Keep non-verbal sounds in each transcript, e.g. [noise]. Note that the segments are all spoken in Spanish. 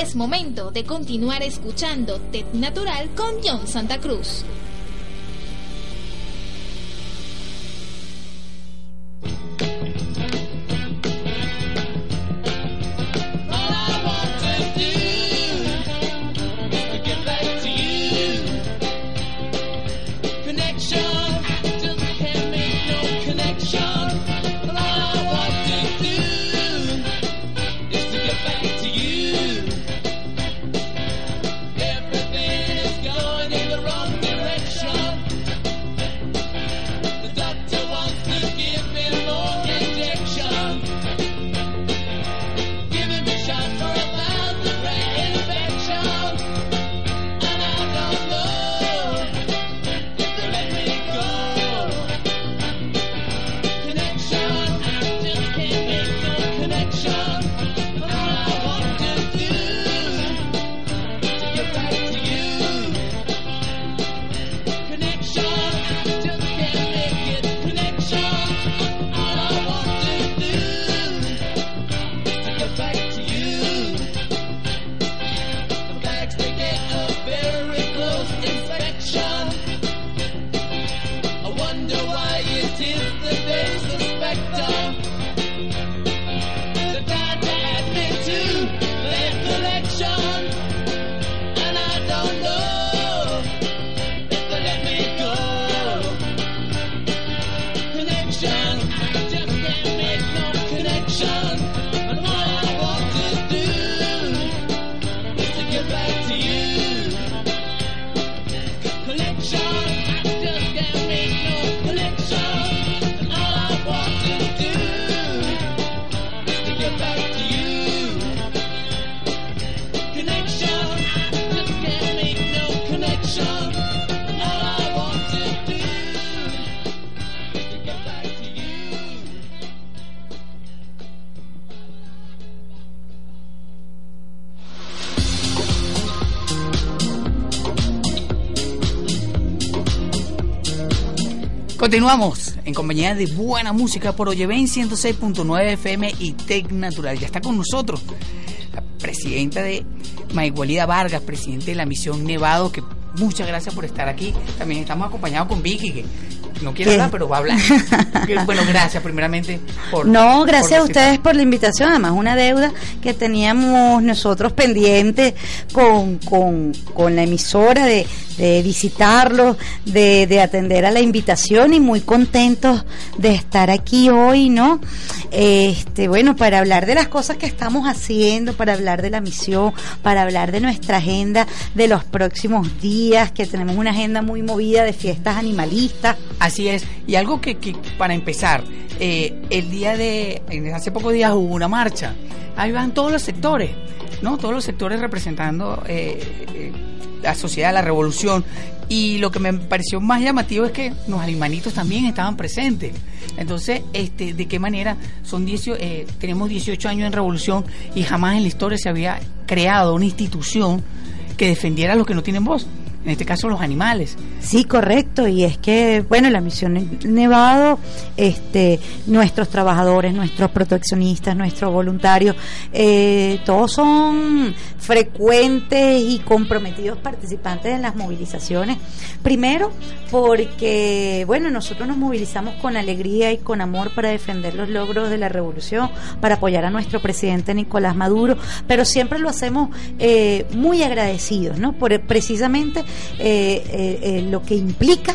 es momento de continuar escuchando TED Natural con John Santa Cruz. Continuamos en compañía de buena música por Oyeven 106.9 FM y Tec Natural. Ya está con nosotros la presidenta de Maigualida Vargas, presidente de la misión Nevado, que muchas gracias por estar aquí. También estamos acompañados con Vicky, que no quiere hablar, pero va a hablar. [laughs] bueno, gracias primeramente por... No, gracias a ustedes por la invitación, además una deuda que teníamos nosotros pendiente con, con, con la emisora de, de visitarlos, de, de, atender a la invitación y muy contentos de estar aquí hoy, ¿no? Este, bueno, para hablar de las cosas que estamos haciendo, para hablar de la misión, para hablar de nuestra agenda de los próximos días, que tenemos una agenda muy movida de fiestas animalistas. Así es, y algo que, que para empezar, eh, el día de, hace pocos días hubo una marcha, ahí van todos los sectores, ¿no? Todos los sectores representando eh, eh, la sociedad, la revolución, y lo que me pareció más llamativo es que los animalitos también estaban presentes. Entonces, este, ¿de qué manera? Son tenemos 18 años en revolución y jamás en la historia se había creado una institución que defendiera a los que no tienen voz en este caso los animales. Sí, correcto, y es que, bueno, la misión Nevado, este, nuestros trabajadores, nuestros proteccionistas, nuestros voluntarios, eh, todos son frecuentes y comprometidos participantes en las movilizaciones. Primero, porque, bueno, nosotros nos movilizamos con alegría y con amor para defender los logros de la revolución, para apoyar a nuestro presidente Nicolás Maduro, pero siempre lo hacemos eh, muy agradecidos, ¿no? Por precisamente eh, eh, eh, lo que implica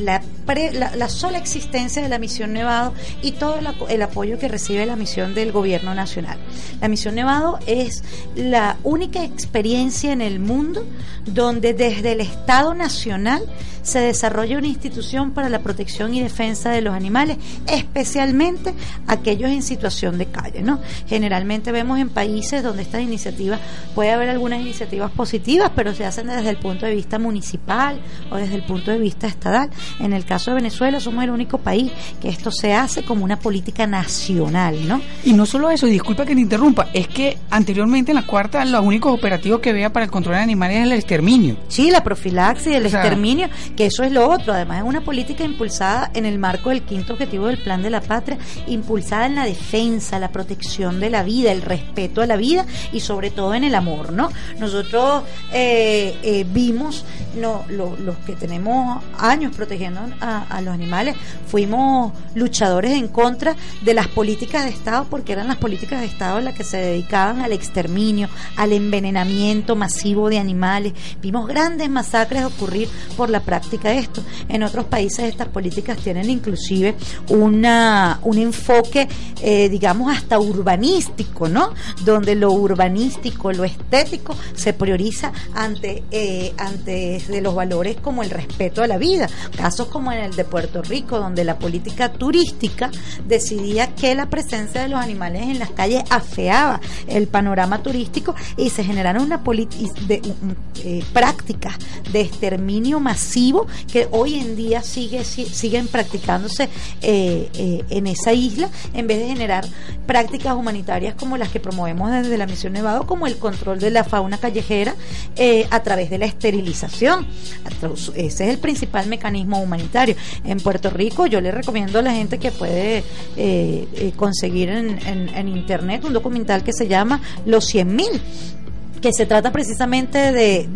la, la, sola existencia de la misión Nevado y todo el, apoyo que recibe la misión del gobierno nacional. La misión Nevado es la única experiencia en el mundo donde desde el Estado Nacional se desarrolla una institución para la protección y defensa de los animales, especialmente aquellos en situación de calle. ¿no? Generalmente vemos en países donde estas iniciativas, puede haber algunas iniciativas positivas, pero se hacen desde el punto de vista municipal o desde el punto de vista estatal. En el caso de Venezuela somos el único país que esto se hace como una política nacional, ¿no? Y no solo eso, y disculpa que te interrumpa, es que anteriormente en la cuarta los únicos operativos que veía para el control de animales es el exterminio. Sí, la profilaxis, el exterminio, que eso es lo otro. Además es una política impulsada en el marco del quinto objetivo del Plan de la Patria, impulsada en la defensa, la protección de la vida, el respeto a la vida y sobre todo en el amor, ¿no? Nosotros eh, eh, vimos, no, los que tenemos años protegiendo a, los animales, fuimos luchadores en contra de las políticas de Estado porque eran las políticas de Estado las que se dedicaban al exterminio, al envenenamiento masivo de animales. Vimos grandes masacres ocurrir por la práctica de esto. En otros países estas políticas tienen inclusive una, un enfoque, eh, digamos, hasta urbanístico, ¿no? Donde lo urbanístico, lo estético se prioriza ante, eh, ante de los valores como el respeto a la vida. Casos como en el de Puerto Rico, donde la política turística decidía que la presencia de los animales en las calles afeaba el panorama turístico y se generaron una de, eh, prácticas de exterminio masivo que hoy en día sigue, siguen practicándose eh, eh, en esa isla en vez de generar prácticas humanitarias como las que promovemos desde la Misión Nevado, como el control de la fauna callejera a través de la esterilización. Ese es el principal mecanismo humanitario. En Puerto Rico yo le recomiendo a la gente que puede conseguir en, internet un documental que se llama Los 100.000 que se trata precisamente de,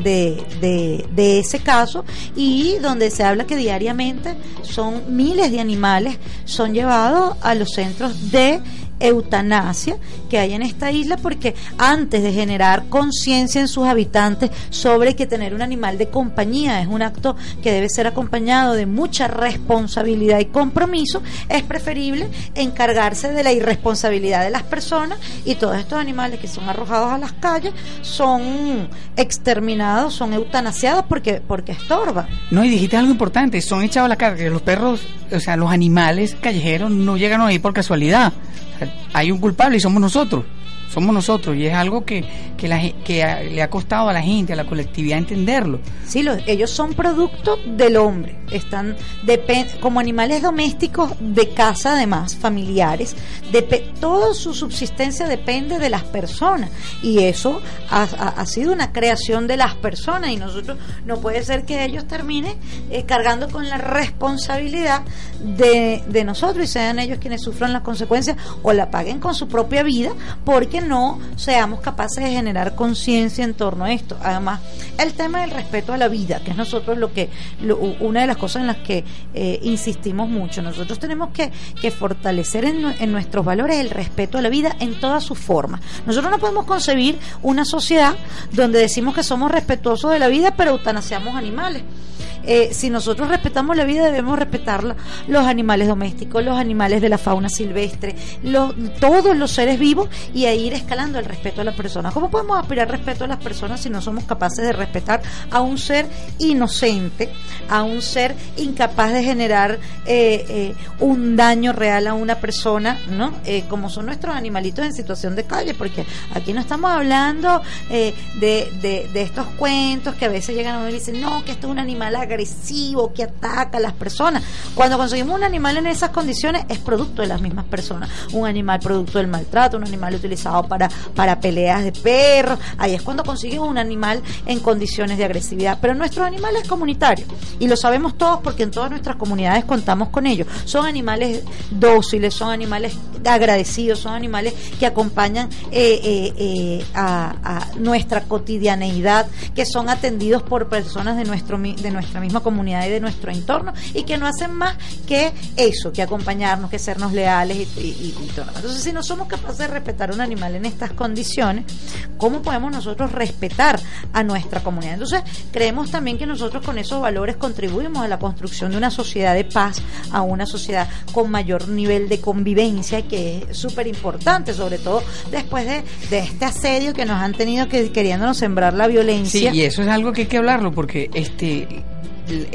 de, ese caso y donde se habla que diariamente son miles de animales son llevados a los centros de eutanasia que hay en esta isla porque antes de generar conciencia en sus habitantes sobre que tener un animal de compañía es un acto que debe ser acompañado de mucha responsabilidad y compromiso, es preferible encargarse de la irresponsabilidad de las personas y todos estos animales que son arrojados a las calles son exterminados, son eutanasiados porque, porque estorban. No, y dijiste algo importante, son echados a la calle, los perros, o sea, los animales callejeros no llegan ahí por casualidad hay un culpable y somos nosotros somos nosotros y es algo que, que, la, que le ha costado a la gente, a la colectividad entenderlo. Sí, ellos son producto del hombre, están como animales domésticos de casa además, familiares, de toda su subsistencia depende de las personas y eso ha, ha, sido una creación de las personas y nosotros no puede ser que ellos terminen eh, cargando con la responsabilidad de, de nosotros y sean ellos quienes sufran las consecuencias o la paguen con su propia vida porque no seamos capaces de generar conciencia en torno a esto. Además, el tema del respeto a la vida, que es nosotros lo que, una de las cosas en las que eh, insistimos mucho. Nosotros tenemos que, que fortalecer en, en, nuestros valores el respeto a la vida en todas sus formas. Nosotros no podemos concebir una sociedad donde decimos que somos respetuosos de la vida, pero eutanasiamos animales. Eh, si nosotros respetamos la vida, debemos respetar los animales domésticos, los animales de la fauna silvestre, todos los seres vivos y a ir escalando el respeto a las personas. ¿Cómo podemos aspirar respeto a las personas si no somos capaces de respetar a un ser inocente, a un ser incapaz de generar eh, eh, un daño real a una persona, ¿no? como son nuestros animalitos en situación de calle, porque aquí no estamos hablando de, de, de, estos cuentos que a veces llegan a uno y dicen, no, que esto es un animal agresivo que ataca a las personas. Cuando conseguimos un animal en esas condiciones es producto de las mismas personas. Un animal producto del maltrato, un animal utilizado para, para peleas de perros. Ahí es cuando conseguimos un animal en condiciones de agresividad. Pero nuestros animales comunitarios, y lo sabemos todos porque en todas nuestras comunidades contamos con ellos, son animales dóciles, son animales agradecidos, son animales que acompañan eh, eh, eh, a, a, nuestra cotidianeidad, que son atendidos por personas de, nuestro, de nuestra misma comunidad y de nuestro entorno y que no hacen más que eso, que acompañarnos, que sernos leales y, todo. Entonces, si no somos capaces de respetar a un animal en estas condiciones, ¿cómo podemos nosotros respetar a nuestra comunidad? Entonces, creemos también que nosotros con esos valores contribuimos a la construcción de una sociedad de paz, a una sociedad con mayor nivel de convivencia, que es súper importante, sobre todo después de, de este asedio que nos han tenido que queriéndonos sembrar la violencia. Sí, y eso es algo que hay que hablarlo, porque este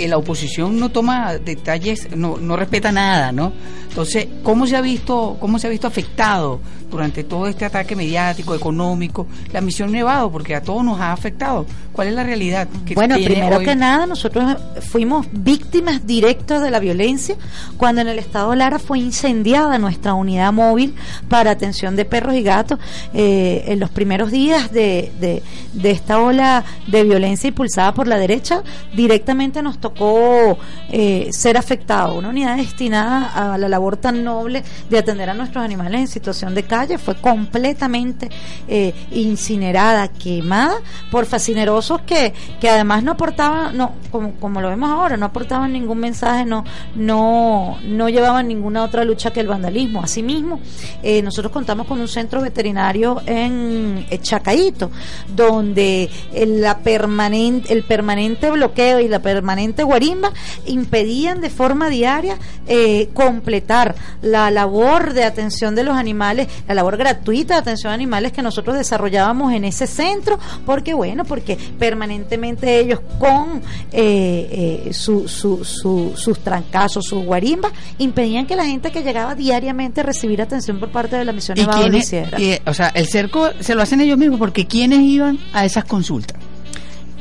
la oposición no toma detalles, no, no respeta nada, ¿no? Entonces, ¿cómo se ha visto, cómo se ha visto afectado durante todo este ataque mediático, económico, la misión Nevado? Porque a todos nos ha afectado. ¿Cuál es la realidad? bueno, primero que nada, nosotros fuimos víctimas directas de la violencia cuando en el estado Lara fue incendiada nuestra unidad móvil para atención de perros y gatos eh, en los primeros días de, de, de esta ola de violencia impulsada por la derecha, directamente nos tocó eh, ser afectado. Una unidad destinada a la labor tan noble de atender a nuestros animales en situación de calle fue completamente eh, incinerada, quemada por fascinerosos que, que además no aportaban, no, como, como lo vemos ahora, no aportaban ningún mensaje, no, no, no llevaban ninguna otra lucha que el vandalismo. Asimismo, eh, nosotros contamos con un centro veterinario en Chacaíto, donde la permanente, el permanente bloqueo y la permanente guarimba impedían de forma diaria eh, completar la labor de atención de los animales, la labor gratuita de atención a animales que nosotros desarrollábamos en ese centro, porque bueno, porque permanentemente ellos con eh, eh, su, su, sus trancazos, sus guarimbas, impedían que la gente que llegaba diariamente a recibir atención por parte de la misión ¿Y o sea, el cerco se lo hacen ellos mismos, porque ¿quiénes iban a esas consultas?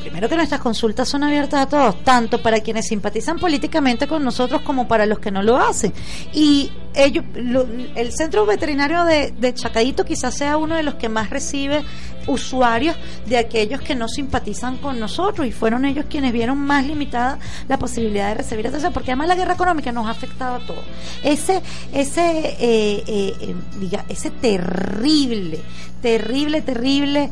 Primero que nuestras consultas son abiertas a todos, tanto para quienes simpatizan políticamente con nosotros como para los que no lo hacen. Y ellos, el centro veterinario de, de Chacaito quizás sea uno de los que más recibe usuarios de aquellos que no simpatizan con nosotros y fueron ellos quienes vieron más limitada la posibilidad de recibir atención porque además la guerra económica nos ha afectado a todos. Ese ese eh, eh, eh, diga ese terrible terrible terrible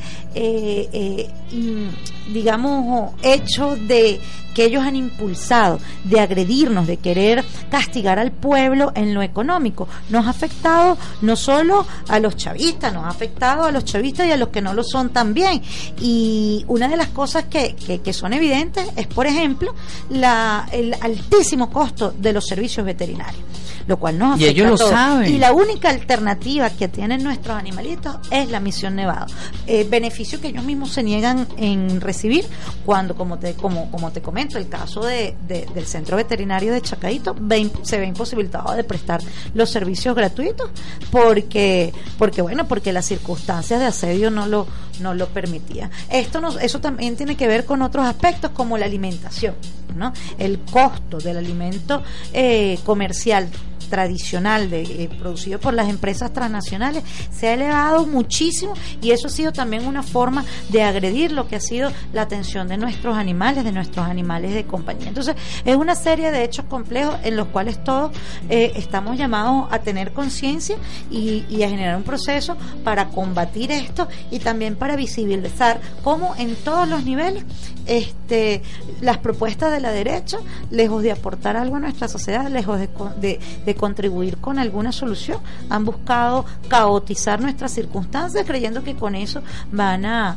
digamos hecho de que ellos han impulsado de agredirnos, de querer castigar al pueblo en lo económico, nos ha afectado no solo a los chavistas, nos ha afectado a los chavistas y a los que no lo son también. Y una de las cosas que, que, son evidentes es, por ejemplo, la, el altísimo costo de los servicios veterinarios lo cual nos afecta y ellos lo saben. Y la única alternativa que tienen nuestros animalitos es la misión Nevado. Eh, beneficio que ellos mismos se niegan en recibir cuando, como te, como, como te comento, el caso de, del centro veterinario de Chacaito se ve imposibilitado de prestar los servicios gratuitos porque, porque bueno, porque las circunstancias de asedio no lo, no lo permitían. Esto nos, eso también tiene que ver con otros aspectos como la alimentación, ¿no? El costo del alimento eh, comercial tradicional de, eh, producido por las empresas transnacionales se ha elevado muchísimo y eso ha sido también una forma de agredir lo que ha sido la atención de nuestros animales, de nuestros animales de compañía. Entonces, es una serie de hechos complejos en los cuales todos eh, estamos llamados a tener conciencia y, a generar un proceso para combatir esto y también para visibilizar cómo en todos los niveles este, las propuestas de la derecha, lejos de aportar algo a nuestra sociedad, lejos de, contribuir con alguna solución, han buscado caotizar nuestras circunstancias creyendo que con eso van a,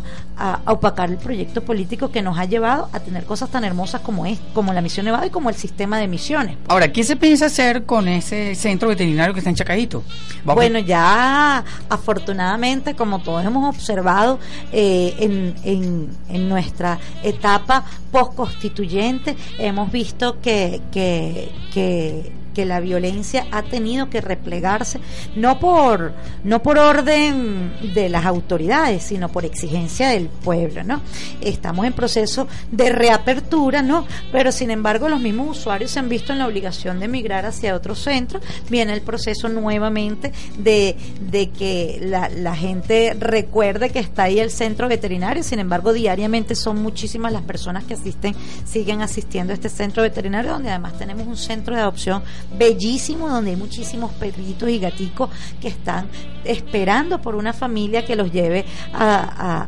opacar el proyecto político que nos ha llevado a tener cosas tan hermosas como es, como la misión Nevada y como el sistema de misiones. Ahora, ¿qué se piensa hacer con ese centro veterinario que está en Chacadito? Bueno, ya afortunadamente, como todos hemos observado eh, en, en, en nuestra etapa post-constituyente, hemos visto que, que, que que la violencia ha tenido que replegarse no por no por orden de las autoridades sino por exigencia del pueblo no estamos en proceso de reapertura no pero sin embargo los mismos usuarios se han visto en la obligación de emigrar hacia otros centros viene el proceso nuevamente de, de que la, la gente recuerde que está ahí el centro veterinario. Sin embargo diariamente son muchísimas las personas que asisten siguen asistiendo a este centro veterinario donde además tenemos un centro de adopción bellísimo donde hay muchísimos perritos y gaticos que están esperando por una familia que los lleve a,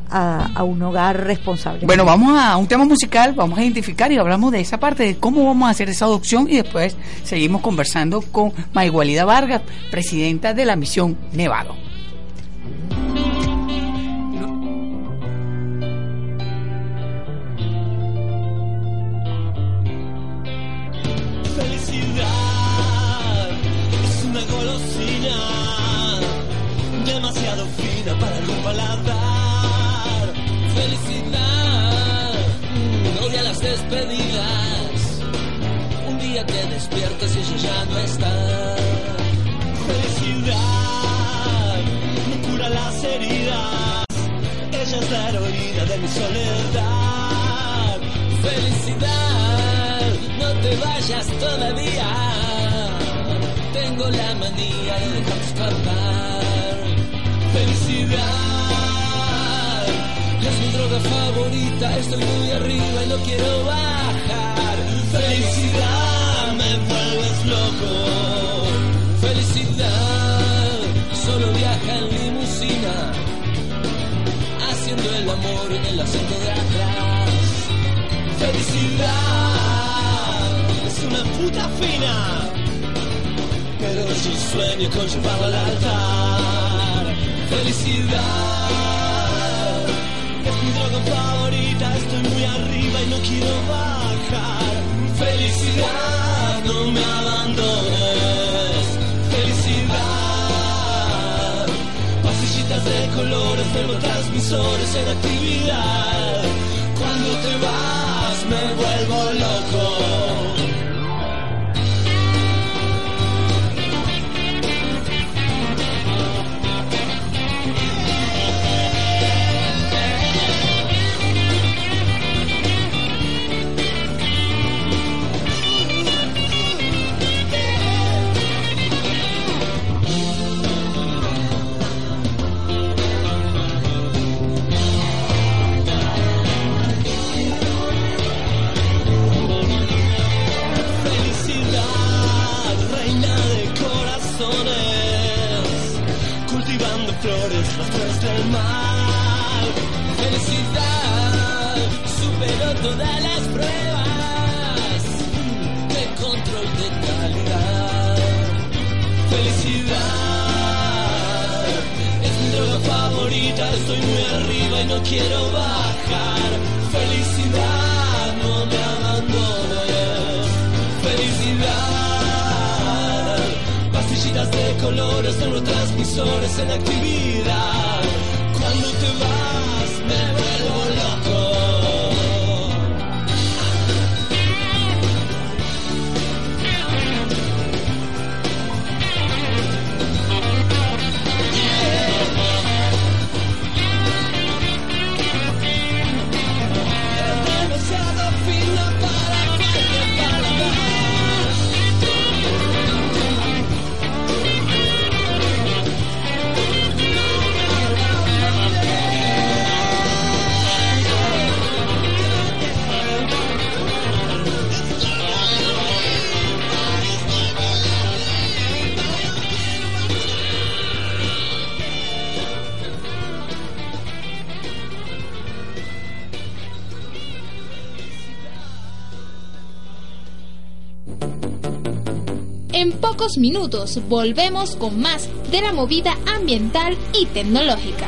a, un hogar responsable. Bueno, vamos a un tema musical, vamos a identificar y hablamos de esa parte, de cómo vamos a hacer esa adopción y después seguimos conversando con Maigualida Vargas, presidenta de la misión Nevado. Y ella ya no está. Felicidad no cura las heridas. Ella es la heroína de mi soledad. Felicidad, no te vayas todavía. Tengo la manía de dejar escapar. Felicidad es mi droga favorita, estoy muy arriba y no quiero bajar. Felicidad, me vuelves loco. Felicidad, solo viaja en limusina, haciendo el amor en el asiento de atrás. Felicidad, es una puta fina, pero yo sueño con llevarla al altar. Felicidad mi droga favorita, estoy muy arriba y no quiero bajar. Felicidad, no me abandones. Felicidad, pasillitas de colores, transmisores en actividad. Cuando te vas me vuelvo loco. los del mar. Felicidad superó todas las pruebas de control de calidad. Felicidad es mi droga favorita, estoy muy arriba y no quiero bajar. Sillitas de colores, neurotransmisores en actividad. Cuando te vas, me voy. Minutos volvemos con más de la movida ambiental y tecnológica.